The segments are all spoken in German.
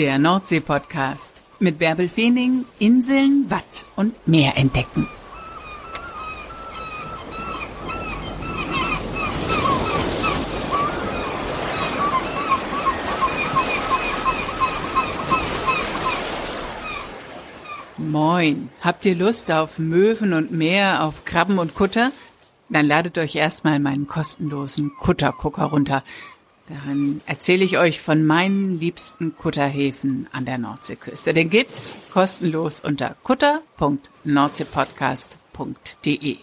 Der Nordsee-Podcast mit Bärbel Feening, Inseln, Watt und Meer entdecken. Moin, habt ihr Lust auf Möwen und Meer, auf Krabben und Kutter? Dann ladet euch erstmal meinen kostenlosen Kuttergucker runter. Darin erzähle ich euch von meinen liebsten Kutterhäfen an der Nordseeküste. Den gibt's kostenlos unter kutter.nordseepodcast.de.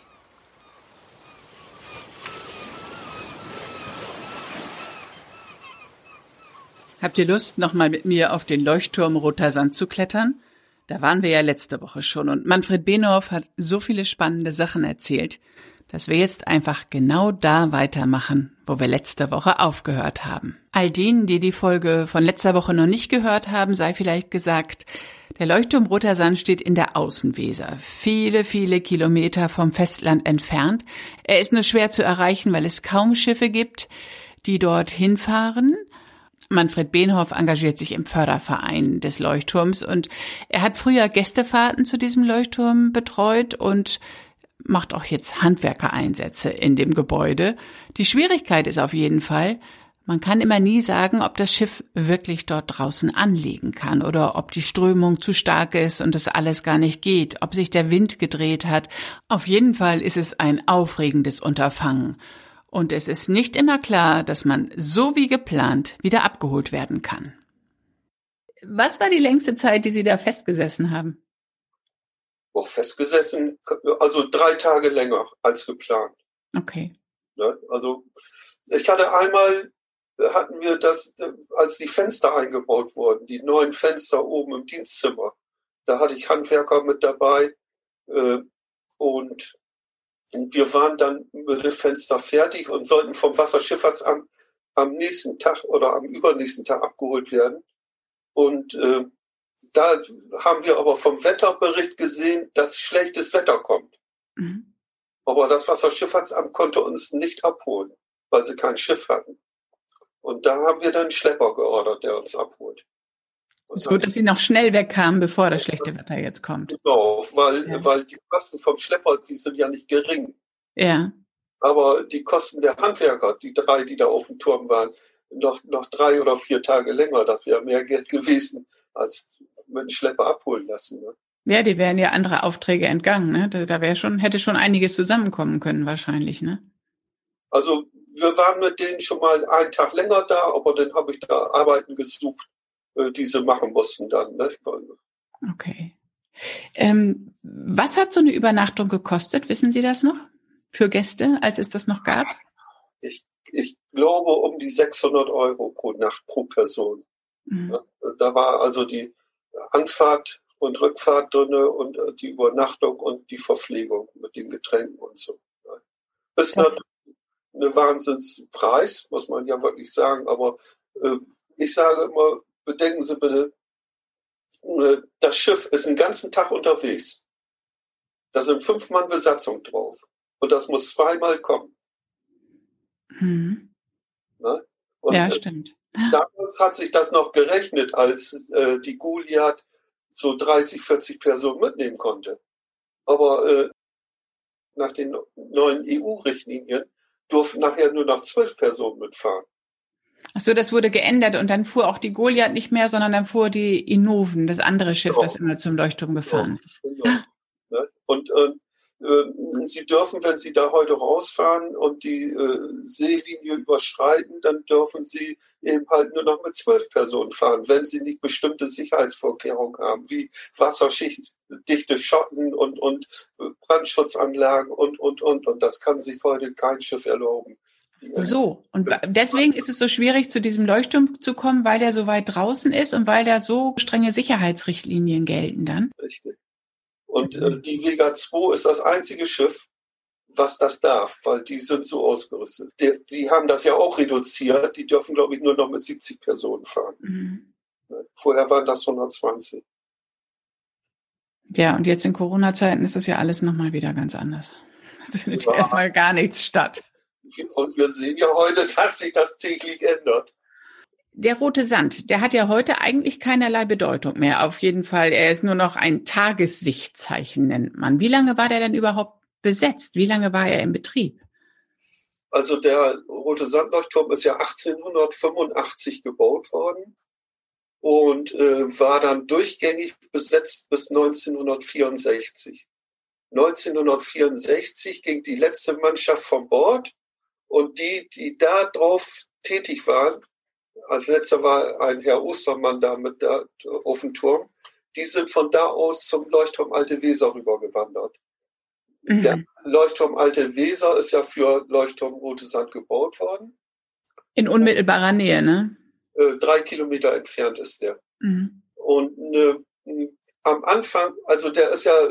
Habt ihr Lust, nochmal mit mir auf den Leuchtturm Roter Sand zu klettern? Da waren wir ja letzte Woche schon und Manfred Benhoff hat so viele spannende Sachen erzählt dass wir jetzt einfach genau da weitermachen, wo wir letzte Woche aufgehört haben. All denen, die die Folge von letzter Woche noch nicht gehört haben, sei vielleicht gesagt, der Leuchtturm Roter Sand steht in der Außenweser, viele, viele Kilometer vom Festland entfernt. Er ist nur schwer zu erreichen, weil es kaum Schiffe gibt, die dort hinfahren. Manfred Behnhoff engagiert sich im Förderverein des Leuchtturms und er hat früher Gästefahrten zu diesem Leuchtturm betreut und macht auch jetzt Handwerkereinsätze in dem Gebäude. Die Schwierigkeit ist auf jeden Fall, man kann immer nie sagen, ob das Schiff wirklich dort draußen anlegen kann oder ob die Strömung zu stark ist und das alles gar nicht geht, ob sich der Wind gedreht hat. Auf jeden Fall ist es ein aufregendes Unterfangen. Und es ist nicht immer klar, dass man so wie geplant wieder abgeholt werden kann. Was war die längste Zeit, die Sie da festgesessen haben? Auch festgesessen, also drei Tage länger als geplant. Okay. Ne? Also ich hatte einmal, hatten wir das, als die Fenster eingebaut wurden, die neuen Fenster oben im Dienstzimmer, da hatte ich Handwerker mit dabei äh, und wir waren dann mit dem Fenster fertig und sollten vom Wasserschifffahrtsamt am nächsten Tag oder am übernächsten Tag abgeholt werden. Und äh, da haben wir aber vom Wetterbericht gesehen, dass schlechtes Wetter kommt. Mhm. Aber das Wasserschifffahrtsamt konnte uns nicht abholen, weil sie kein Schiff hatten. Und da haben wir dann einen Schlepper geordert, der uns abholt. Und so, dass sie noch schnell wegkamen, bevor das schlechte Wetter jetzt kommt. Genau, weil, ja. weil die Kosten vom Schlepper, die sind ja nicht gering. Ja. Aber die Kosten der Handwerker, die drei, die da auf dem Turm waren, noch, noch drei oder vier Tage länger, das wäre mehr Geld gewesen, als mit dem Schlepper abholen lassen. Ne? Ja, die wären ja andere Aufträge entgangen. Ne? Da, da wäre schon, hätte schon einiges zusammenkommen können wahrscheinlich. Ne? Also wir waren mit denen schon mal einen Tag länger da, aber dann habe ich da Arbeiten gesucht, äh, die sie machen mussten dann. Ne? Okay. Ähm, was hat so eine Übernachtung gekostet? Wissen Sie das noch? Für Gäste, als es das noch gab? Ich, ich glaube um die 600 Euro pro Nacht pro Person. Mhm. Da war also die Anfahrt und Rückfahrt drin und äh, die Übernachtung und die Verpflegung mit den Getränken und so. Das ist natürlich ein Wahnsinnspreis, muss man ja wirklich sagen. Aber äh, ich sage immer, bedenken Sie bitte, äh, das Schiff ist den ganzen Tag unterwegs. Da sind fünf Mann Besatzung drauf. Und das muss zweimal kommen. Mhm. Ne? Und, ja, stimmt. Damals hat sich das noch gerechnet, als äh, die Goliath so 30, 40 Personen mitnehmen konnte. Aber äh, nach den neuen EU-Richtlinien durften nachher nur noch zwölf Personen mitfahren. Ach so, das wurde geändert und dann fuhr auch die Goliath nicht mehr, sondern dann fuhr die Innoven, das andere Schiff, genau. das immer zum Leuchtturm gefahren ist. Genau. Und, und äh, Sie dürfen, wenn Sie da heute rausfahren und die äh, Seelinie überschreiten, dann dürfen Sie eben halt nur noch mit zwölf Personen fahren, wenn Sie nicht bestimmte Sicherheitsvorkehrungen haben, wie wasserschichtdichte Schotten und, und äh, Brandschutzanlagen und, und, und. Und das kann sich heute kein Schiff erlauben. So, und deswegen ist es so schwierig, zu diesem Leuchtturm zu kommen, weil der so weit draußen ist und weil da so strenge Sicherheitsrichtlinien gelten dann. Richtig. Und äh, die Vega 2 ist das einzige Schiff, was das darf, weil die sind so ausgerüstet. Die, die haben das ja auch reduziert. Die dürfen, glaube ich, nur noch mit 70 Personen fahren. Mhm. Ne? Vorher waren das 120. Ja, und jetzt in Corona-Zeiten ist das ja alles nochmal wieder ganz anders. Es findet ja erstmal gar nichts statt. Und wir sehen ja heute, dass sich das täglich ändert. Der rote Sand, der hat ja heute eigentlich keinerlei Bedeutung mehr. Auf jeden Fall, er ist nur noch ein Tagessichtzeichen, nennt man. Wie lange war der denn überhaupt besetzt? Wie lange war er im Betrieb? Also der rote Sandleuchtturm ist ja 1885 gebaut worden und äh, war dann durchgängig besetzt bis 1964. 1964 ging die letzte Mannschaft vom Bord und die, die da drauf tätig waren, als letzter war ein Herr Ostermann da mit da auf dem Turm. Die sind von da aus zum Leuchtturm Alte Weser rübergewandert. Mhm. Der Leuchtturm Alte Weser ist ja für Leuchtturm Rote Sand gebaut worden. In unmittelbarer Nähe, ne? Äh, drei Kilometer entfernt ist der. Mhm. Und ne, am Anfang, also der ist ja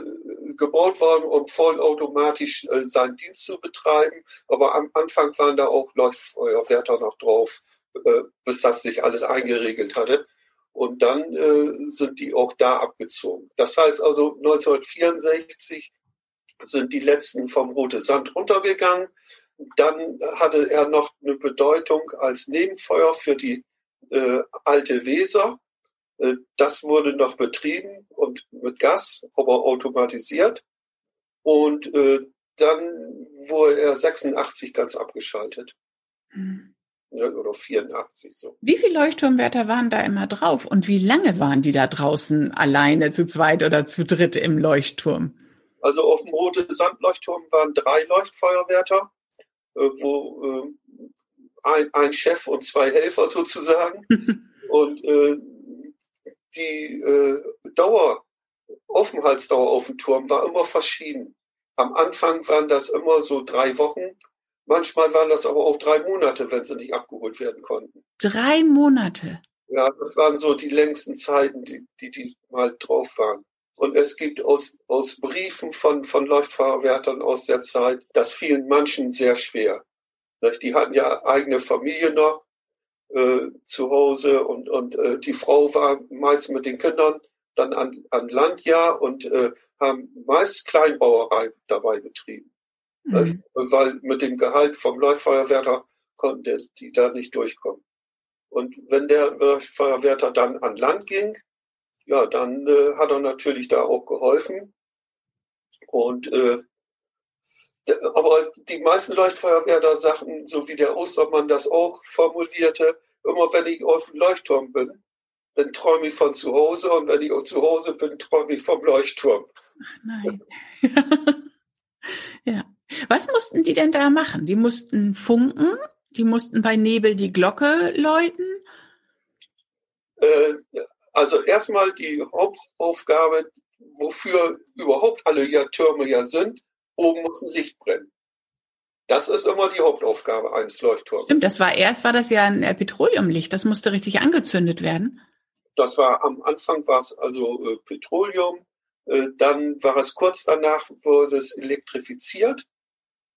gebaut worden, um vollautomatisch äh, seinen Dienst zu betreiben, aber am Anfang waren da auch Leuchtfeuerwärter noch drauf äh, bis das sich alles eingeregelt hatte. Und dann äh, sind die auch da abgezogen. Das heißt also 1964 sind die letzten vom Rote Sand runtergegangen. Dann hatte er noch eine Bedeutung als Nebenfeuer für die äh, alte Weser. Äh, das wurde noch betrieben und mit Gas, aber automatisiert. Und äh, dann wurde er 86 ganz abgeschaltet. Mhm oder 84 so. Wie viele Leuchtturmwärter waren da immer drauf und wie lange waren die da draußen alleine zu zweit oder zu dritt im Leuchtturm? Also auf dem Rote Sandleuchtturm waren drei Leuchtfeuerwärter, äh, wo äh, ein, ein Chef und zwei Helfer sozusagen. und äh, die äh, Dauer, Aufenthaltsdauer auf dem Turm war immer verschieden. Am Anfang waren das immer so drei Wochen Manchmal waren das aber auch drei Monate, wenn sie nicht abgeholt werden konnten. Drei Monate? Ja, das waren so die längsten Zeiten, die die, die mal drauf waren. Und es gibt aus, aus Briefen von, von Leuchtfahrerwärtern aus der Zeit, das fielen manchen sehr schwer. Die hatten ja eigene Familie noch äh, zu Hause und, und äh, die Frau war meist mit den Kindern dann an, an Land ja und äh, haben meist Kleinbauerei dabei betrieben. Mhm. Weil mit dem Gehalt vom Leuchtfeuerwärter konnten die da nicht durchkommen. Und wenn der Leuchtfeuerwärter dann an Land ging, ja, dann äh, hat er natürlich da auch geholfen. Und äh, aber die meisten Leuchtfeuerwärter sagten, so wie der Ostermann das auch formulierte, immer wenn ich auf dem Leuchtturm bin, dann träume ich von zu Hause und wenn ich zu Hause bin, träume ich vom Leuchtturm. Nein. mussten die denn da machen? Die mussten funken, die mussten bei Nebel die Glocke läuten? Äh, also erstmal die Hauptaufgabe, wofür überhaupt alle ja Türme ja sind, oben muss ein Licht brennen. Das ist immer die Hauptaufgabe eines Leuchtturms. Stimmt, das war erst war das ja ein äh, Petroleumlicht, das musste richtig angezündet werden. Das war am Anfang war es also äh, Petroleum, äh, dann war es kurz danach wurde es elektrifiziert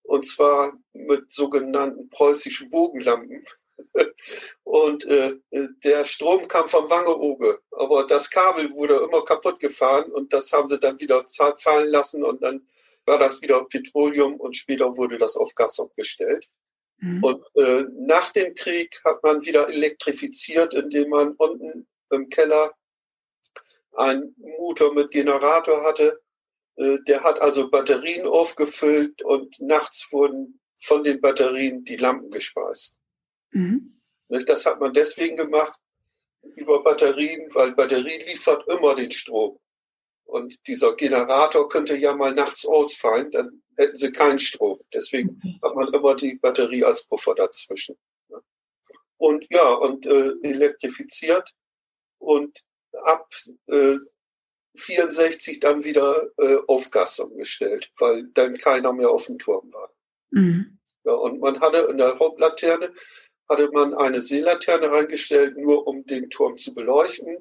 und zwar mit sogenannten preußischen Bogenlampen. Und äh, der Strom kam vom Wangeoge, aber das Kabel wurde immer kaputt gefahren und das haben sie dann wieder fallen lassen und dann war das wieder Petroleum und später wurde das auf Gas umgestellt. Mhm. Und äh, nach dem Krieg hat man wieder elektrifiziert, indem man unten im Keller einen Motor mit Generator hatte der hat also Batterien aufgefüllt und nachts wurden von den Batterien die Lampen gespeist. Mhm. Das hat man deswegen gemacht über Batterien, weil Batterie liefert immer den Strom. Und dieser Generator könnte ja mal nachts ausfallen, dann hätten sie keinen Strom. Deswegen okay. hat man immer die Batterie als Puffer dazwischen. Und ja, und äh, elektrifiziert. Und ab äh, 64 dann wieder äh, auf Gas umgestellt, weil dann keiner mehr auf dem Turm war. Mhm. Ja, und man hatte in der Hauptlaterne hatte man eine Seelaterne reingestellt, nur um den Turm zu beleuchten.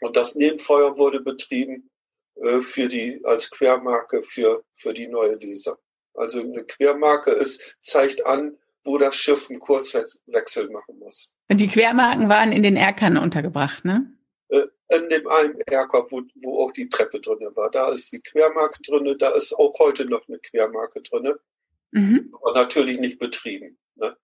Und das Nebenfeuer wurde betrieben äh, für die, als Quermarke für, für die neue Weser. Also eine Quermarke ist, zeigt an, wo das Schiff einen Kurswechsel machen muss. Und die Quermarken waren in den Erkern untergebracht, ne? Äh, in dem einen Erkorb, wo, wo auch die Treppe drin war. Da ist die Quermarke drin, da ist auch heute noch eine Quermarke drin. Mhm. Aber natürlich nicht betrieben. Ne?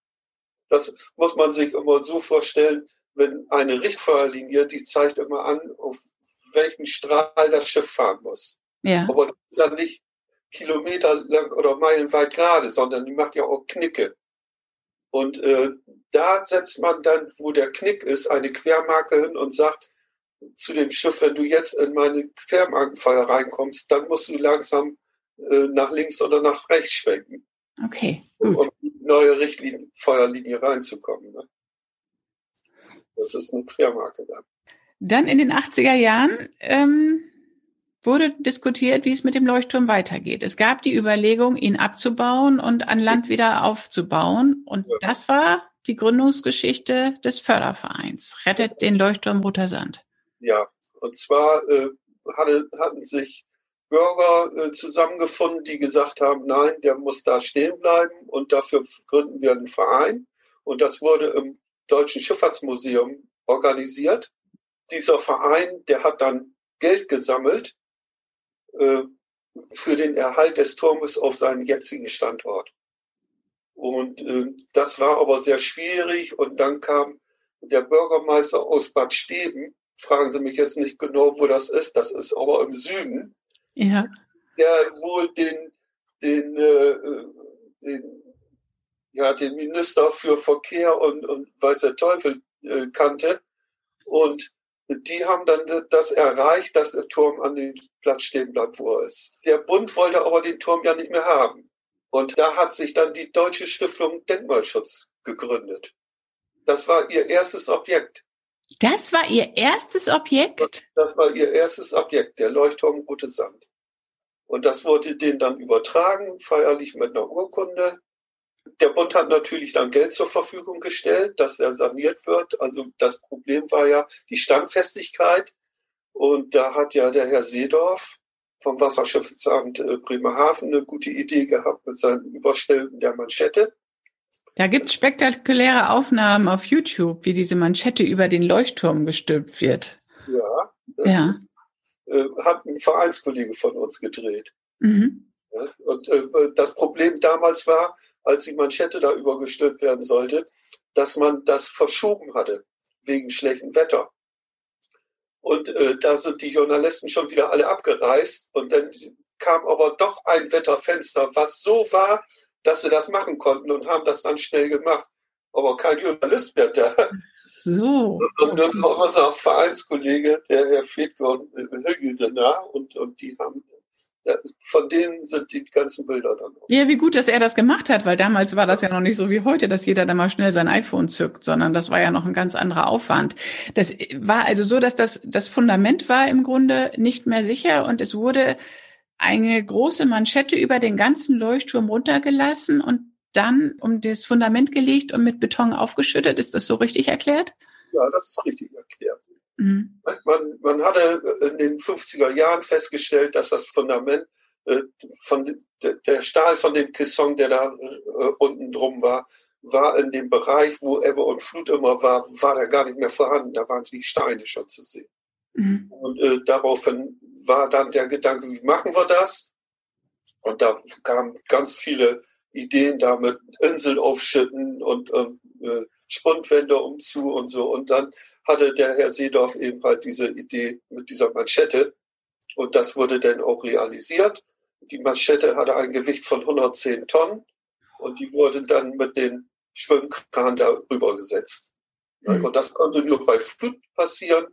Das muss man sich immer so vorstellen, wenn eine Richtfeuerlinie, die zeigt immer an, auf welchen Strahl das Schiff fahren muss. Ja. Aber das ist ja nicht Kilometer lang oder meilenweit gerade, sondern die macht ja auch Knicke. Und äh, da setzt man dann, wo der Knick ist, eine Quermarke hin und sagt zu dem Schiff, wenn du jetzt in meine Quermarkenfeuer reinkommst, dann musst du langsam äh, nach links oder nach rechts schwenken. Okay, gut. Um in die neue Richtfeuerlinie reinzukommen. Ne? Das ist eine Quermarke dann. Dann in den 80er Jahren ähm, wurde diskutiert, wie es mit dem Leuchtturm weitergeht. Es gab die Überlegung, ihn abzubauen und an Land wieder aufzubauen. Und Ja. das war die Gründungsgeschichte des Fördervereins. Rettet den Leuchtturm Roter Sand. Ja, und zwar äh, hatte, hatten sich Bürger äh, zusammengefunden, die gesagt haben, nein, der muss da stehen bleiben und dafür gründen wir einen Verein. Und das wurde im Deutschen Schifffahrtsmuseum organisiert. Dieser Verein, der hat dann Geld gesammelt äh, für den Erhalt des Turmes auf seinem jetzigen Standort. Und äh, das war aber sehr schwierig. Und dann kam der Bürgermeister aus Bad Steben, fragen Sie mich jetzt nicht genau, wo das ist, das ist aber im Süden, Ja. der wohl den, den, äh, den, ja, den Minister für Verkehr und, und weiß der Teufel äh, kannte. Und die haben dann das erreicht, dass der Turm an dem Platz stehen bleibt, wo er ist. Der Bund wollte aber den Turm ja nicht mehr haben. Und da hat sich dann die Deutsche Stiftung Denkmalschutz gegründet. Das war ihr erstes Objekt. Das war Ihr erstes Objekt? Das war ihr erstes Objekt, der Leuchtturm Rote Sand. Und das wurde denen dann übertragen, feierlich mit einer Urkunde. Der Bund hat natürlich dann Geld zur Verfügung gestellt, dass er saniert wird. Also das Problem war ja die Standfestigkeit. Und da hat ja der Herr Seedorf vom Wasserschiffsamt äh, Bremerhaven eine gute Idee gehabt mit seinen Überstellen der Manschette. Da gibt es spektakuläre Aufnahmen auf YouTube, wie diese Manschette über den Leuchtturm gestülpt wird. Ja, das Ja. Ist, äh, hat ein Vereinskollege von uns gedreht. Mhm. Ja, Und äh, das Problem damals war, als die Manschette da übergestülpt werden sollte, dass man das verschoben hatte wegen schlechtem Wetter. Und äh, da sind die Journalisten schon wieder alle abgereist. Und dann kam aber doch ein Wetterfenster, was so war, dass sie das machen konnten und haben das dann schnell gemacht. Aber kein Journalist mehr da. So. Und dann war unser Vereinskollege, der Herr und Hügel danach. Und, und die haben, von denen sind die ganzen Bilder dann auch. Ja, wie gut, dass er das gemacht hat, weil damals war das ja noch nicht so wie heute, dass jeder da mal schnell sein iPhone zückt, sondern das war ja noch ein ganz anderer Aufwand. Das war also so, dass das, das Fundament war im Grunde nicht mehr sicher und es wurde eine große Manschette über den ganzen Leuchtturm runtergelassen und dann um das Fundament gelegt und mit Beton aufgeschüttet. Ist das so richtig erklärt? Ja, das ist richtig erklärt. Mhm. Man, man hatte in den 50er Jahren festgestellt, dass das Fundament äh, von de, der Stahl von dem Caisson, der da äh, unten drum war, war in dem Bereich, wo Ebbe und Flut immer war, war er gar nicht mehr vorhanden. Da waren die Steine schon zu sehen. Mhm. Und äh, daraufhin war dann der Gedanke, wie machen wir das? Und da kamen ganz viele Ideen da mit Inseln aufschütten und, und äh, Spundwände umzu und so. Und dann hatte der Herr Seedorf eben halt diese Idee mit dieser Manschette. Und das wurde dann auch realisiert. Die Manschette hatte ein Gewicht von 110 Tonnen und die wurde dann mit den Schwimmkran darüber gesetzt. Mhm. Und das konnte nur bei Flut passieren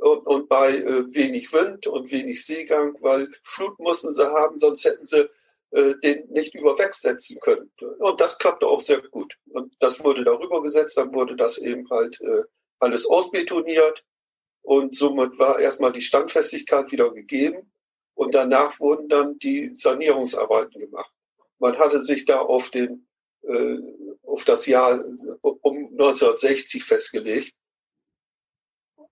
und, und bei äh, wenig Wind und wenig Seegang, weil Flut mussten sie haben, sonst hätten sie äh, den nicht überwegsetzen können. Und das klappte auch sehr gut. Und das wurde darüber gesetzt, dann wurde das eben halt äh, alles ausbetoniert und somit war erstmal die Standfestigkeit wieder gegeben und danach wurden dann die Sanierungsarbeiten gemacht. Man hatte sich da auf den äh, auf das Jahr um 1960 festgelegt äh,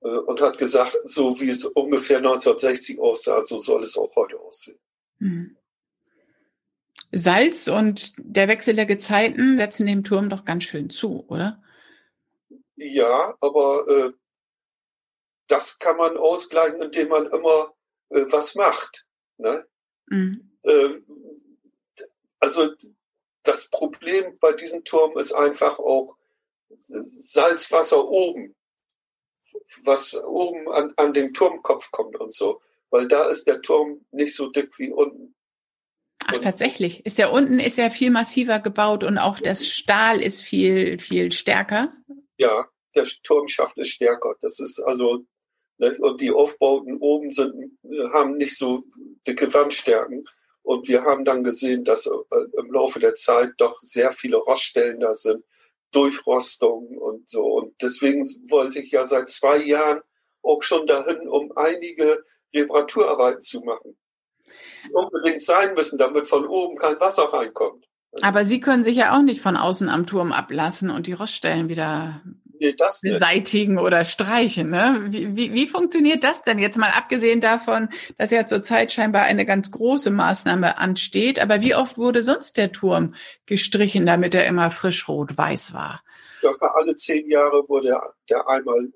und hat gesagt, so wie es ungefähr 1960 aussah, so soll es auch heute aussehen. Mhm. Salz und der Wechsel der Gezeiten setzen dem Turm doch ganz schön zu, oder? Ja, aber äh, das kann man ausgleichen, indem man immer äh, was macht. Ne? Mhm. Äh, also das Problem bei diesem Turm ist einfach auch Salzwasser oben. Was oben an, an den Turmkopf kommt und so. Weil da ist der Turm nicht so dick wie unten. Ach, tatsächlich. Ist der unten ist ja viel massiver gebaut und auch das Stahl ist viel, viel stärker. Ja, der Turmschaft ist stärker. Das ist also, ne, und die Aufbauten oben sind, haben nicht so dicke Wandstärken. Und wir haben dann gesehen, dass äh, im Laufe der Zeit doch sehr viele Roststellen da sind, Durchrostung und so. Und deswegen wollte ich ja seit zwei Jahren auch schon dahin, um einige Reparaturarbeiten zu machen. Die unbedingt sein müssen, damit von oben kein Wasser reinkommt. Aber Sie können sich ja auch nicht von außen am Turm ablassen und die Roststellen wieder nee, beseitigen oder streichen. Ne? Wie, wie, wie funktioniert das denn jetzt mal abgesehen davon, dass ja zurzeit scheinbar eine ganz große Maßnahme ansteht? Aber wie oft wurde sonst der Turm gestrichen, damit er immer frisch rot-weiß war? Circa alle zehn Jahre wurde der, der einmal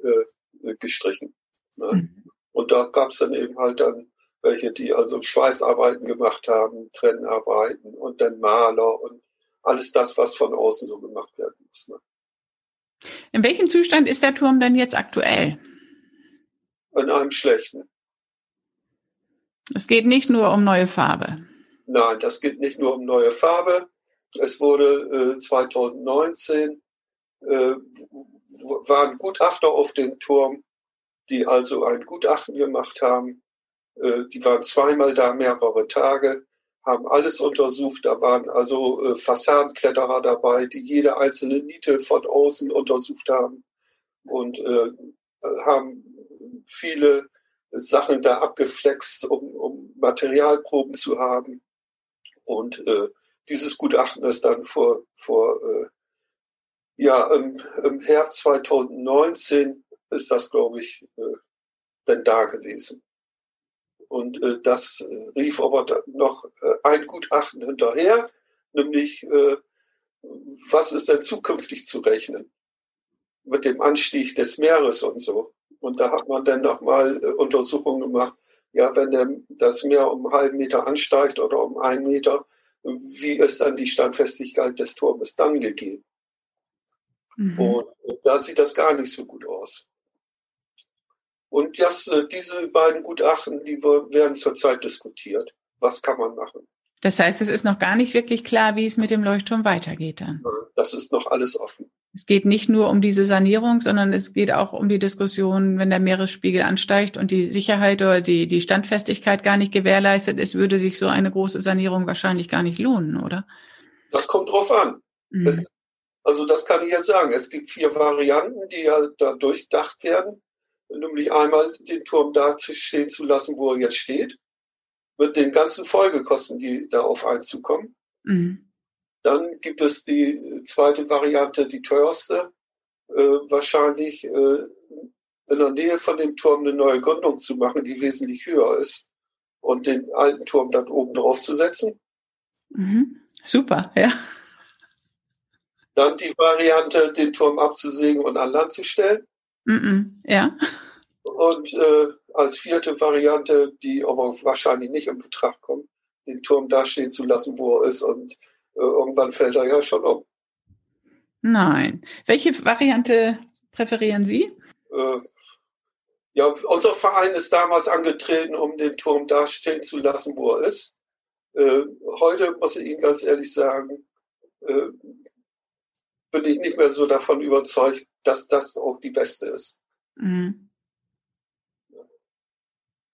äh, gestrichen. Ne? Mhm. Und da gab es dann eben halt dann welche, die also Schweißarbeiten gemacht haben, Trennarbeiten und dann Maler und alles das, was von außen so gemacht werden muss. Ne? In welchem Zustand ist der Turm denn jetzt aktuell? In einem schlechten. Es geht nicht nur um neue Farbe. Nein, das geht nicht nur um neue Farbe. Es wurde äh, 2019 äh, waren Gutachter auf den Turm, die also ein Gutachten gemacht haben. Äh, die waren zweimal da, mehrere Tage haben alles untersucht. Da waren also äh, Fassadenkletterer dabei, die jede einzelne Niete von außen untersucht haben und äh, haben viele Sachen da abgeflext, um, um Materialproben zu haben. Und äh, dieses Gutachten ist dann vor, vor äh, ja, im, im Herbst 2019 ist das, glaube ich, äh, dann da gewesen. Und äh, das äh, rief aber noch äh, ein Gutachten hinterher, nämlich äh, was ist denn zukünftig zu rechnen mit dem Anstieg des Meeres und so. Und da hat man dann nochmal äh, Untersuchungen gemacht, ja, wenn der, das Meer um einen halben Meter ansteigt oder um einen Meter, wie ist dann die Standfestigkeit des Turmes dann gegeben? Mhm. Und da sieht das gar nicht so gut aus. Und das, äh, diese beiden Gutachten, die werden zurzeit diskutiert. Was kann man machen? Das heißt, es ist noch gar nicht wirklich klar, wie es mit dem Leuchtturm weitergeht dann. Das ist noch alles offen. Es geht nicht nur um diese Sanierung, sondern es geht auch um die Diskussion, wenn der Meeresspiegel ansteigt und die Sicherheit oder die, die Standfestigkeit gar nicht gewährleistet ist, würde sich so eine große Sanierung wahrscheinlich gar nicht lohnen, oder? Das kommt drauf an. Mhm. Es, also das kann ich ja sagen. Es gibt vier Varianten, die ja da durchdacht werden nämlich einmal den Turm da stehen zu lassen, wo er jetzt steht, mit den ganzen Folgekosten, die darauf einzukommen. Mhm. Dann gibt es die zweite Variante, die teuerste, äh, wahrscheinlich äh, in der Nähe von dem Turm eine neue Gründung zu machen, die wesentlich höher ist und den alten Turm dann oben drauf zu setzen. Mhm. Super, ja. Dann die Variante, den Turm abzusägen und an Land zu stellen. -mm, ja. Und äh, als vierte Variante, die aber wahrscheinlich nicht in Betracht kommt, den Turm da stehen zu lassen, wo er ist und äh, irgendwann fällt er ja schon um. Nein. Welche Variante präferieren Sie? Äh, ja, unser Verein ist damals angetreten, um den Turm da stehen zu lassen, wo er ist. Äh, heute muss ich Ihnen ganz ehrlich sagen, äh, bin ich nicht mehr so davon überzeugt, dass das auch die beste ist. Mhm.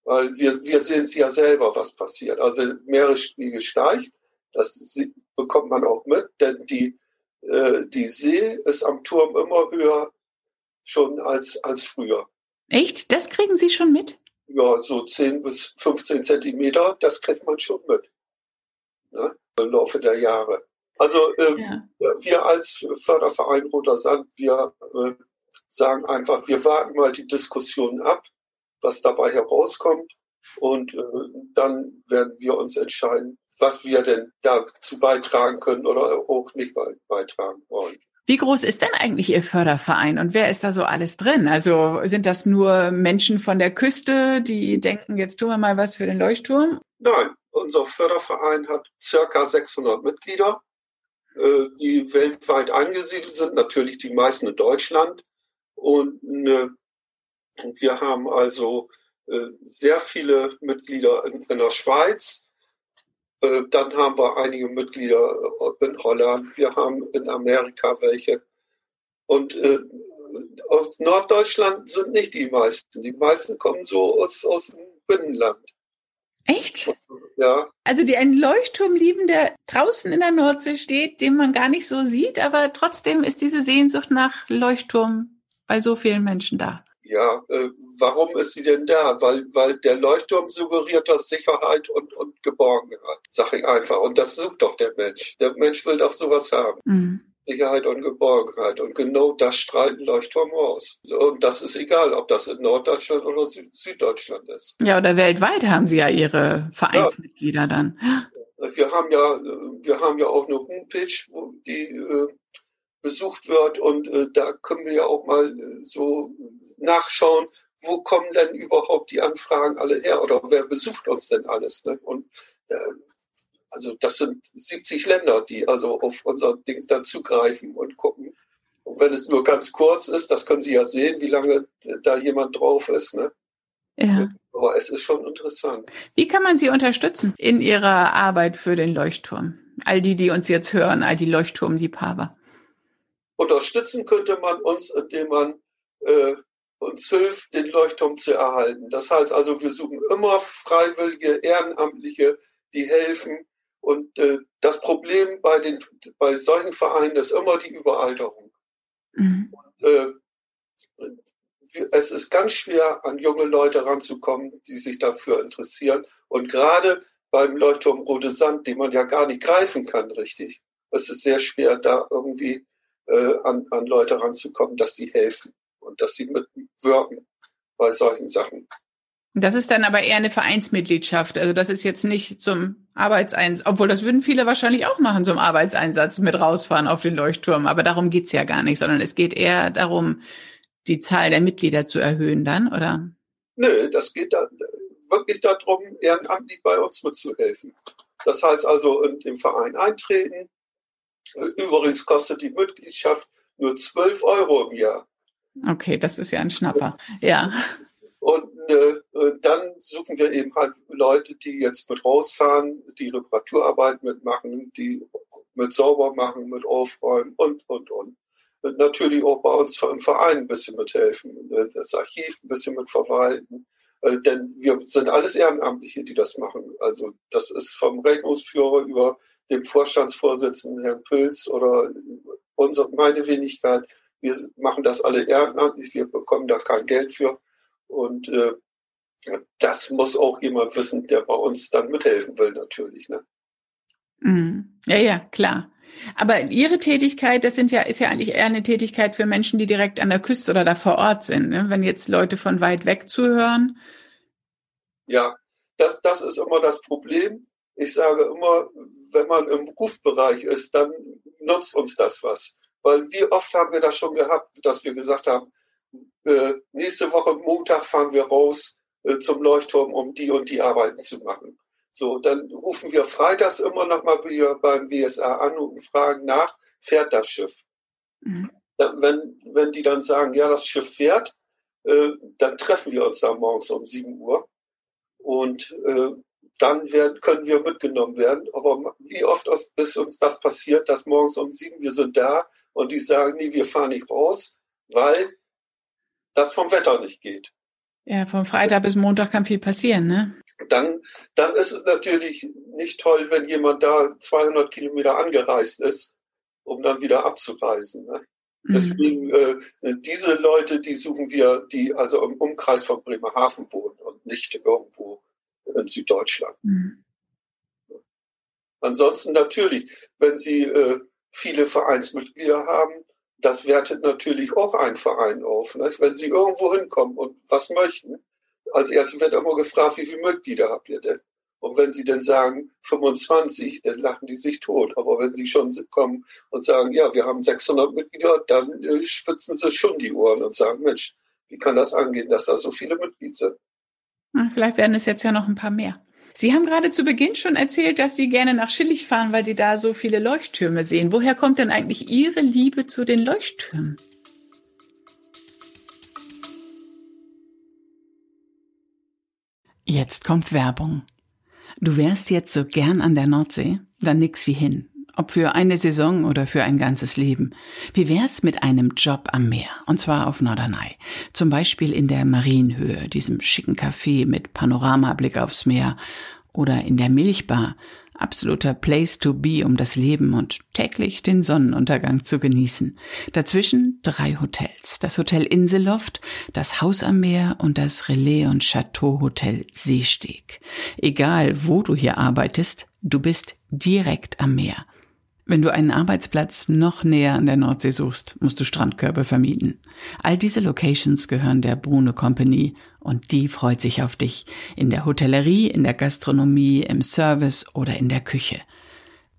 Weil wir, wir sehen es ja selber, was passiert. Also Meeresspiegel steigt, das bekommt man auch mit, denn die, äh, die See ist am Turm immer höher schon als, als früher. Echt? Das kriegen Sie schon mit? Ja, so 10 bis 15 Zentimeter, das kriegt man schon mit. Ne? Im Laufe der Jahre. Also äh, ja. wir als Förderverein Roter Sand, wir äh, sagen einfach, wir warten mal die Diskussion ab, was dabei herauskommt und äh, dann werden wir uns entscheiden, was wir denn dazu beitragen können oder auch nicht beitragen wollen. Wie groß ist denn eigentlich Ihr Förderverein und wer ist da so alles drin? Also sind das nur Menschen von der Küste, die denken, jetzt tun wir mal was für den Leuchtturm? Nein, unser Förderverein hat circa 600 Mitglieder äh, die weltweit angesiedelt sind, natürlich die meisten in Deutschland. Und eine Wir haben also äh, sehr viele Mitglieder in, in der Schweiz. Äh, dann haben wir einige Mitglieder in Holland. Wir haben in Amerika welche. Und äh, aus Norddeutschland sind nicht die meisten. Die meisten kommen so aus, aus dem Binnenland. Echt? Ja. Also die einen Leuchtturm lieben, der draußen in der Nordsee steht, den man gar nicht so sieht, aber trotzdem ist diese Sehnsucht nach Leuchtturm bei so vielen Menschen da. Ja, äh, warum ist sie denn da? Weil, weil der Leuchtturm suggeriert das Sicherheit und, und Geborgenheit, sag ich einfach. Und das sucht doch der Mensch. Der Mensch will doch sowas haben. Mhm. Sicherheit und Geborgenheit. Und genau das strahlt ein Leuchtturm aus. Und das ist egal, ob das in Norddeutschland oder Süddeutschland ist. Ja, oder weltweit haben Sie ja Ihre Vereinsmitglieder ja. dann. Wir haben ja, wir haben ja auch eine Homepage, die äh, besucht wird und äh, da können wir ja auch mal äh, so nachschauen, wo kommen denn überhaupt die Anfragen alle her oder wer besucht uns denn alles? Ne? Und äh, also das sind 70 Länder, die also auf unser Ding dann zugreifen und gucken. Und wenn es nur ganz kurz ist, das können Sie ja sehen, wie lange da jemand drauf ist. Ne? Ja. Aber es ist schon interessant. Wie kann man Sie unterstützen in Ihrer Arbeit für den Leuchtturm? All die, die uns jetzt hören, all die Leuchtturmliebhaber. Unterstützen könnte man uns, indem man äh, uns hilft, den Leuchtturm zu erhalten. Das heißt also, wir suchen immer Freiwillige, Ehrenamtliche, die helfen, und äh, das Problem bei, den, bei solchen Vereinen ist immer die Überalterung. Mhm. Und, äh, es ist ganz schwer, an junge Leute ranzukommen, die sich dafür interessieren. Und gerade beim Leuchtturm Rote Sand, den man ja gar nicht greifen kann, richtig. Es ist sehr schwer, da irgendwie äh, an, an Leute ranzukommen, dass sie helfen und dass sie mitwirken bei solchen Sachen. Das ist dann aber eher eine Vereinsmitgliedschaft. Also das ist jetzt nicht zum Arbeitseinsatz, obwohl das würden viele wahrscheinlich auch machen, zum Arbeitseinsatz mit rausfahren auf den Leuchtturm. Aber darum geht's ja gar nicht, sondern es geht eher darum, die Zahl der Mitglieder zu erhöhen dann, oder? Nö, das geht da wirklich darum, ehrenamtlich bei uns mitzuhelfen. Das heißt also, in den Verein eintreten. Übrigens kostet die Mitgliedschaft nur 12 Euro im Jahr. Okay, das ist ja ein Schnapper. Ja. Und äh, dann suchen wir eben halt Leute, die jetzt mit rausfahren, die Reparaturarbeit mitmachen, die mit sauber machen, mit aufräumen und, und, und. und natürlich auch bei uns im Verein ein bisschen mithelfen, äh, das Archiv ein bisschen mit verwalten. Äh, denn wir sind alles Ehrenamtliche, die das machen. Also das ist vom Rechnungsführer über den Vorstandsvorsitzenden Herrn Pilz oder unsere, meine Wenigkeit. Wir machen das alle ehrenamtlich, wir bekommen da kein Geld für. Und äh, das muss auch jemand wissen, der bei uns dann mithelfen will, natürlich. Ne? Mhm. Ja, ja, klar. Aber Ihre Tätigkeit, das sind ja, ist ja eigentlich eher eine Tätigkeit für Menschen, die direkt an der Küste oder da vor Ort sind. Ne? Wenn jetzt Leute von weit weg zuhören. Ja, das, das ist immer das Problem. Ich sage immer, wenn man im Rufbereich ist, dann nutzt uns das was. Weil wie oft haben wir das schon gehabt, dass wir gesagt haben, äh, nächste Woche Montag fahren wir raus äh, zum Leuchtturm, um die und die Arbeiten zu machen. So, dann rufen wir freitags immer noch mal wieder beim WSA an und fragen nach, fährt das Schiff? Mhm. Dann, wenn, wenn die dann sagen, ja, das Schiff fährt, äh, dann treffen wir uns da morgens um 7 Uhr und äh, dann werden, können wir mitgenommen werden. Aber wie oft ist uns das passiert, dass morgens um 7 wir sind da und die sagen, nee, wir fahren nicht raus, weil das vom Wetter nicht geht. Ja, vom Freitag bis Montag kann viel passieren, ne? Dann, dann ist es natürlich nicht toll, wenn jemand da 200 Kilometer angereist ist, um dann wieder abzureisen. Ne? Mhm. Deswegen, äh, diese Leute, die suchen wir, die also im Umkreis von Bremerhaven wohnen und nicht irgendwo Süddeutschland. Mhm. Ansonsten natürlich, wenn Sie äh, viele Vereinsmitglieder haben, das wertet natürlich auch einen Verein auf. Nicht? Wenn Sie irgendwo hinkommen und was möchten, als erstes wird immer gefragt, wie viele Mitglieder habt ihr denn? Und wenn Sie dann sagen 25, dann lachen die sich tot. Aber wenn Sie schon kommen und sagen, ja, wir haben 600 Mitglieder, dann äh, spitzen Sie schon die Ohren und sagen, Mensch, wie kann das angehen, dass da so viele Mitglieder sind? Vielleicht werden es jetzt ja noch ein paar mehr. Sie haben gerade zu Beginn schon erzählt, dass Sie gerne nach Schillig fahren, weil Sie da so viele Leuchttürme sehen. Woher kommt denn eigentlich Ihre Liebe zu den Leuchttürmen? Jetzt kommt Werbung. Du wärst jetzt so gern an der Nordsee, dann nix wie hin. Ob für eine Saison oder für ein ganzes Leben. Wie wär's mit einem Job am Meer? Und zwar auf Norderney. Zum Beispiel in der Marienhöhe, diesem schicken Café mit Panoramablick aufs Meer. Oder in der Milchbar, absoluter Place to be, um das Leben und täglich den Sonnenuntergang zu genießen. Dazwischen drei Hotels. Das Hotel Inselloft, das Haus am Meer und das Relais und Chateau Hotel Seesteg. Egal, wo du hier arbeitest, du bist direkt am Meer. Wenn du einen Arbeitsplatz noch näher an der Nordsee suchst, musst du Strandkörbe vermieten. All diese Locations gehören der Brune Company und die freut sich auf dich. In der Hotellerie, in der Gastronomie, im Service oder in der Küche.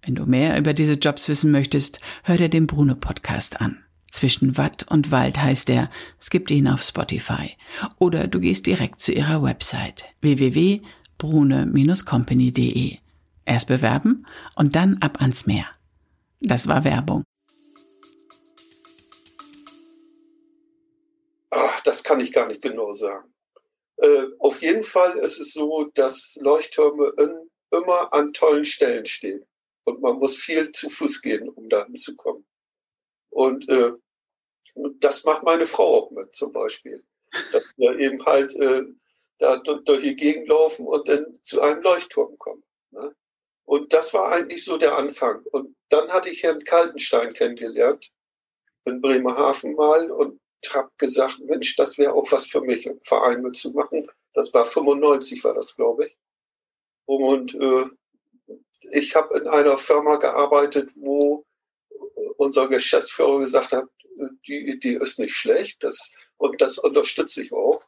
Wenn du mehr über diese Jobs wissen möchtest, hör dir den Brune Podcast an. Zwischen Watt und Wald heißt er. Es gibt ihn auf Spotify. Oder du gehst direkt zu ihrer Website www.brune-company.de. Erst bewerben und dann ab ans Meer. Das war Werbung. Ach, das kann ich gar nicht genau sagen. Äh, auf jeden Fall ist es so, dass Leuchttürme in, immer an tollen Stellen stehen. Und man muss viel zu Fuß gehen, um da hinzukommen. Und äh, das macht meine Frau auch mit, zum Beispiel. Dass wir eben halt äh, da durch die Gegend laufen und dann zu einem Leuchtturm kommen. Ne? Und das war eigentlich so der Anfang. Und dann hatte ich Herrn Kaltenstein kennengelernt in Bremerhaven mal und habe gesagt, Mensch, das wäre auch was für mich, einen Verein mitzumachen. Das war 95, war das, glaube ich. Und äh, ich habe in einer Firma gearbeitet, wo unser Geschäftsführer gesagt hat, die Idee ist nicht schlecht das, und das unterstütze ich auch.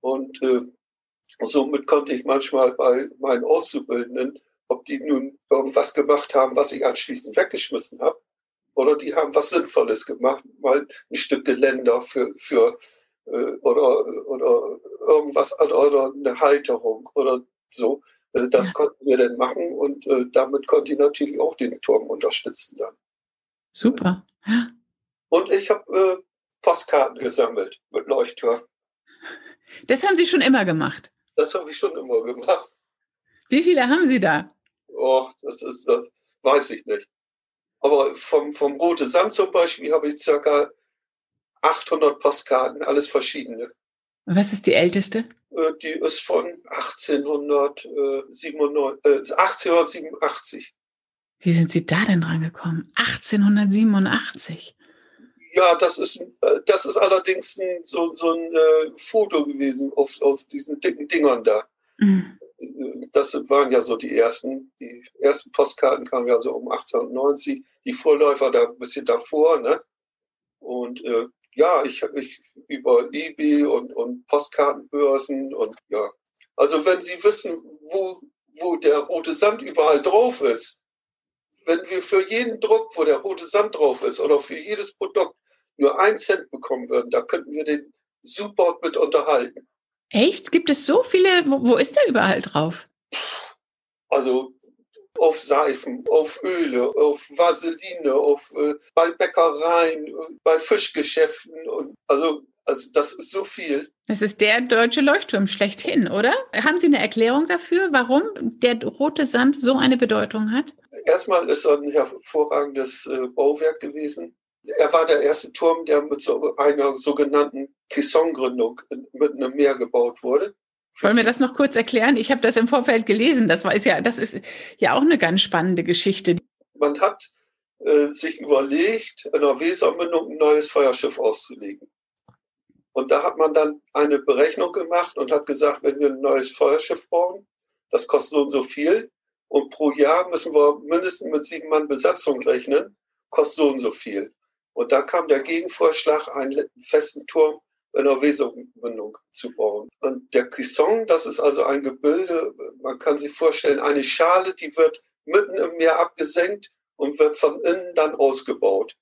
Und äh, somit konnte ich manchmal bei meinen Auszubildenden ob die nun irgendwas gemacht haben, was ich anschließend weggeschmissen habe, oder die haben was Sinnvolles gemacht, mal ein Stück Geländer für, für äh, oder, oder irgendwas oder eine Halterung oder so. Äh, das ja. konnten wir dann machen und äh, damit konnte ich natürlich auch den Turm unterstützen dann. Super. Ja. Und ich habe äh, Postkarten gesammelt mit Leuchtturm. Das haben Sie schon immer gemacht? Das habe ich schon immer gemacht. Wie viele haben Sie da? Oh, das ist, das weiß ich nicht. Aber vom, vom Rote Sand zum Beispiel habe ich circa 800 Postkarten, alles verschiedene. Was ist die älteste? Äh, die ist von 1897, äh, 1887. Wie sind Sie da denn dran gekommen? 1887? Ja, das ist, äh, das ist allerdings ein, so, so ein äh, Foto gewesen auf, auf diesen dicken Dingern da. Mhm das waren ja so die ersten, die ersten Postkarten kamen ja so um 1890, die Vorläufer da ein bisschen davor, ne? Und äh, ja, ich mich über eBay und, und Postkartenbörsen und ja. Also wenn Sie wissen, wo, wo der rote Sand überall drauf ist, wenn wir für jeden Druck, wo der rote Sand drauf ist, oder für jedes Produkt nur ein Cent bekommen würden, da könnten wir den super mit unterhalten. Echt? Gibt es so viele? Wo, wo ist der überall drauf? Also auf Seifen, auf Öle, auf Vaseline, auf äh, bei Bäckereien, bei Fischgeschäften und also also das ist so viel. Das ist der deutsche Leuchtturm schlechthin, oder? Haben Sie eine Erklärung dafür, warum der rote Sand so eine Bedeutung hat? Erstmal ist er ein hervorragendes äh, Bauwerk gewesen. Er war der erste Turm, der mit so einer sogenannten Caisson-Gründung mit einem Meer gebaut wurde. Wollen wir das noch kurz erklären? Ich habe das im Vorfeld gelesen. Das war ist ja, das ist ja auch eine ganz spannende Geschichte. Man hat äh, sich überlegt, in der Wesermündung ein neues Feuerschiff auszulegen. Und da hat man dann eine Berechnung gemacht und hat gesagt, wenn wir ein neues Feuerschiff bauen, das kostet so und so viel. Und pro Jahr müssen wir mindestens mit sieben Mann Besatzung rechnen, kostet so und so viel. Und da kam der Gegenvorschlag, einen festen Turm in der Wesermündung zu bauen. Und der Cuisson, das ist also ein Gebilde, man kann sich vorstellen, eine Schale, die wird mitten im Meer abgesenkt und wird von innen dann ausgebaut.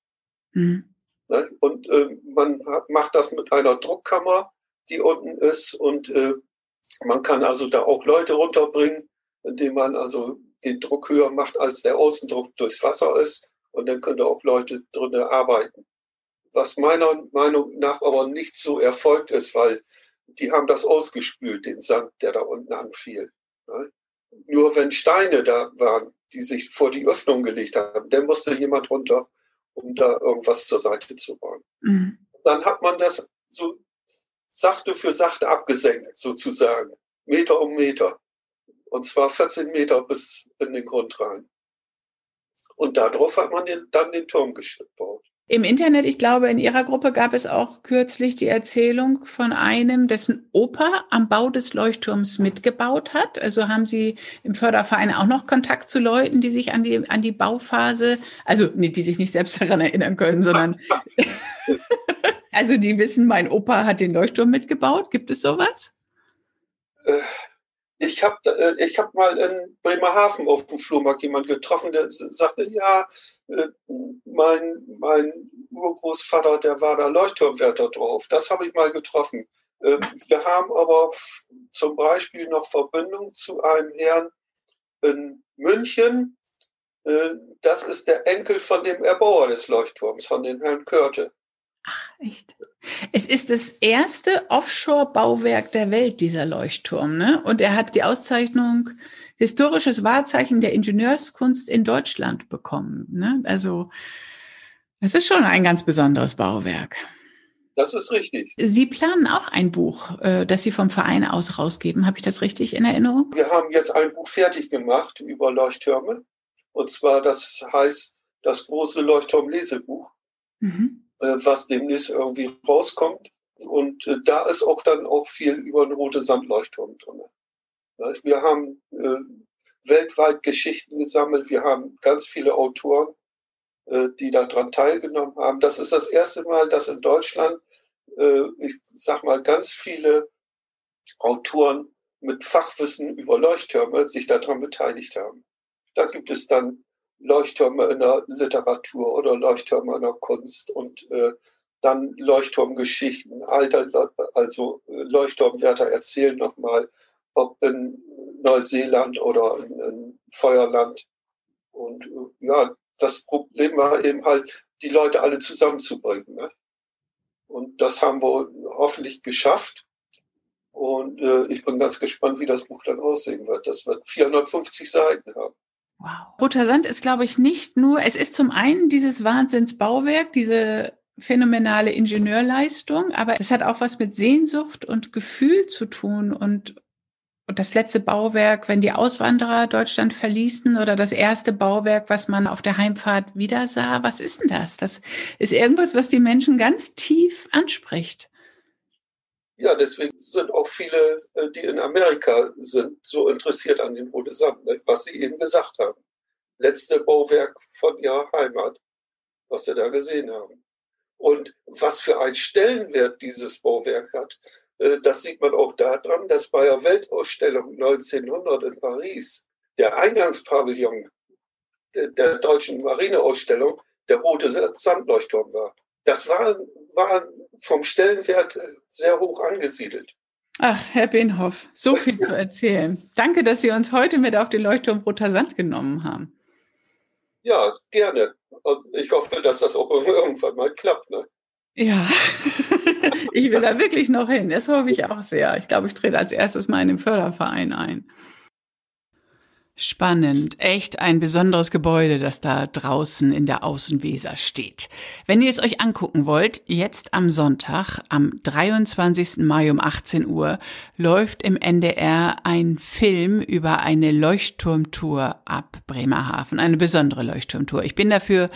Mhm. Ne? Und äh, man hat, macht das mit einer Druckkammer, die unten ist und äh, man kann also da auch Leute runterbringen, indem man also den Druck höher macht, als der Außendruck durchs Wasser ist und dann können da auch Leute drinnen arbeiten was meiner Meinung nach aber nicht so erfolgt ist, weil die haben das ausgespült, den Sand, der da unten anfiel. Ne? Nur wenn Steine da waren, die sich vor die Öffnung gelegt haben, dann musste jemand runter, um da irgendwas zur Seite zu bauen. Mhm. Dann hat man das so sachte für sachte abgesenkt, sozusagen, Meter um Meter. Und zwar 14 Meter bis in den Grund rein. Und darauf hat man den, dann den Turm gebaut. Im Internet, ich glaube, in Ihrer Gruppe gab es auch kürzlich die Erzählung von einem, dessen Opa am Bau des Leuchtturms mitgebaut hat. Also haben Sie im Förderverein auch noch Kontakt zu Leuten, die sich an die, an die Bauphase, also die sich nicht selbst daran erinnern können, sondern also die wissen, mein Opa hat den Leuchtturm mitgebaut. Gibt es sowas? Ich habe äh, ich hab mal in Bremerhaven auf dem Flohmarkt jemanden getroffen, der sagte, ja, äh, mein, mein Urgroßvater, der war da Leuchtturmwärter drauf. Das habe ich mal getroffen. Ähm, wir haben aber zum Beispiel noch Verbindung zu einem Herrn in München. Äh, das ist der Enkel von dem Erbauer des Leuchtturms, von dem Herrn Körte. Ach, echt? Es ist das erste Offshore-Bauwerk der Welt, dieser Leuchtturm. Ne? Und er hat die Auszeichnung Historisches Wahrzeichen der Ingenieurskunst in Deutschland bekommen. Ne? Also, es ist schon ein ganz besonderes Bauwerk. Das ist richtig. Sie planen auch ein Buch, äh, das Sie vom Verein aus rausgeben. Habe ich das richtig in Erinnerung? Wir haben jetzt ein Buch fertig gemacht über Leuchttürme. Und zwar, das heißt das große Leuchtturm-Lesebuch. Mhm. Äh, was demnächst irgendwie rauskommt. Und äh, da ist auch dann auch viel über den rote Sandleuchtturm drin. Wir haben äh, weltweit Geschichten gesammelt. Wir haben ganz viele Autoren, die daran teilgenommen haben. Das ist das erste Mal, dass in Deutschland, ich sag mal, ganz viele Autoren mit Fachwissen über Leuchttürme sich daran beteiligt haben. Da gibt es dann Leuchttürme in der Literatur oder Leuchttürme in der Kunst und äh, dann Leuchtturmgeschichten. Alter, also äh, Leuchtturmwärter erzählen nochmal, ob in Neuseeland oder in, in Feuerland. Und äh, ja, das Problem war eben halt, die Leute alle zusammenzubringen. Ne? Und das haben wir hoffentlich geschafft. Und äh, ich bin ganz gespannt, wie das Buch dann aussehen wird. Das wird 450 Seiten haben. Wow. Roter Sand ist, glaube ich, nicht nur, es ist zum einen dieses Wahnsinnsbauwerk, diese phänomenale Ingenieurleistung, aber es hat auch was mit Sehnsucht und Gefühl zu tun und, und das letzte Bauwerk, wenn die Auswanderer Deutschland verließen oder das erste Bauwerk, was man auf der Heimfahrt wieder sah, was ist denn das? Das ist irgendwas, was die Menschen ganz tief anspricht. Ja, deswegen sind auch viele, äh, die in Amerika sind, so interessiert an dem Rote Sand, ne? was Sie eben gesagt haben. Letzte Bauwerk von ihrer Heimat, was Sie da gesehen haben. Und was für einen Stellenwert dieses Bauwerk hat, äh, das sieht man auch daran, dass bei der Weltausstellung 1900 in Paris der Eingangspavillon der deutschen Marineausstellung der rote Sandleuchtturm war. Das war, war vom Stellenwert sehr hoch angesiedelt. Ach, Herr Benhoff, so viel zu erzählen. Danke, dass Sie uns heute mit auf den Leuchtturm Roter Sand genommen haben. Ja, gerne. Und ich hoffe, dass das auch irgendwann mal klappt. Ne? Ja, ich will da wirklich noch hin. Das hoffe ich auch sehr. Ich glaube, ich trete als erstes mal in den Förderverein ein. Spannend, echt ein besonderes Gebäude, das da draußen in der Außenweser steht. Wenn ihr es euch angucken wollt, jetzt am Sonntag, am 23. Mai um 18 Uhr, läuft im NDR ein Film über eine Leuchtturmtour ab Bremerhaven, eine besondere Leuchtturmtour. Ich bin dafür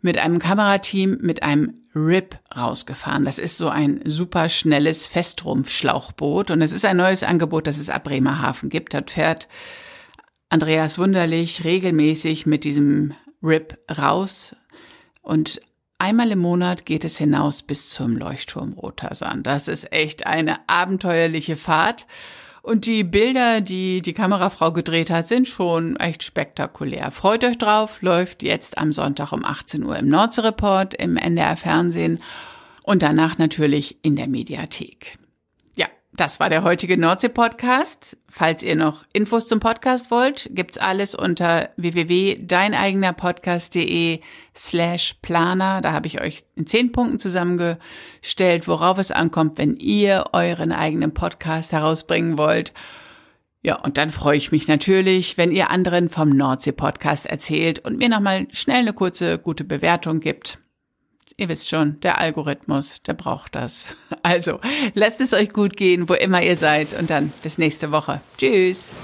mit einem Kamerateam mit einem RIP rausgefahren. Das ist so ein super schnelles Festrumpfschlauchboot und es ist ein neues Angebot, das es ab Bremerhaven gibt. Das fährt Andreas Wunderlich regelmäßig mit diesem RIP raus und einmal im Monat geht es hinaus bis zum Leuchtturm Roter Sand. Das ist echt eine abenteuerliche Fahrt. Und die Bilder, die die Kamerafrau gedreht hat, sind schon echt spektakulär. Freut euch drauf, läuft jetzt am Sonntag um 18 Uhr im Nordsreport, im NDR Fernsehen und danach natürlich in der Mediathek. Das war der heutige Nordsee-Podcast. Falls ihr noch Infos zum Podcast wollt, gibt's alles unter www.deineigenerpodcast.de slash planer. Da habe ich euch in zehn Punkten zusammengestellt, worauf es ankommt, wenn ihr euren eigenen Podcast herausbringen wollt. Ja, und dann freue ich mich natürlich, wenn ihr anderen vom Nordsee-Podcast erzählt und mir nochmal schnell eine kurze, gute Bewertung gibt. Ihr wisst schon, der Algorithmus, der braucht das. Also, lasst es euch gut gehen, wo immer ihr seid und dann bis nächste Woche. Tschüss.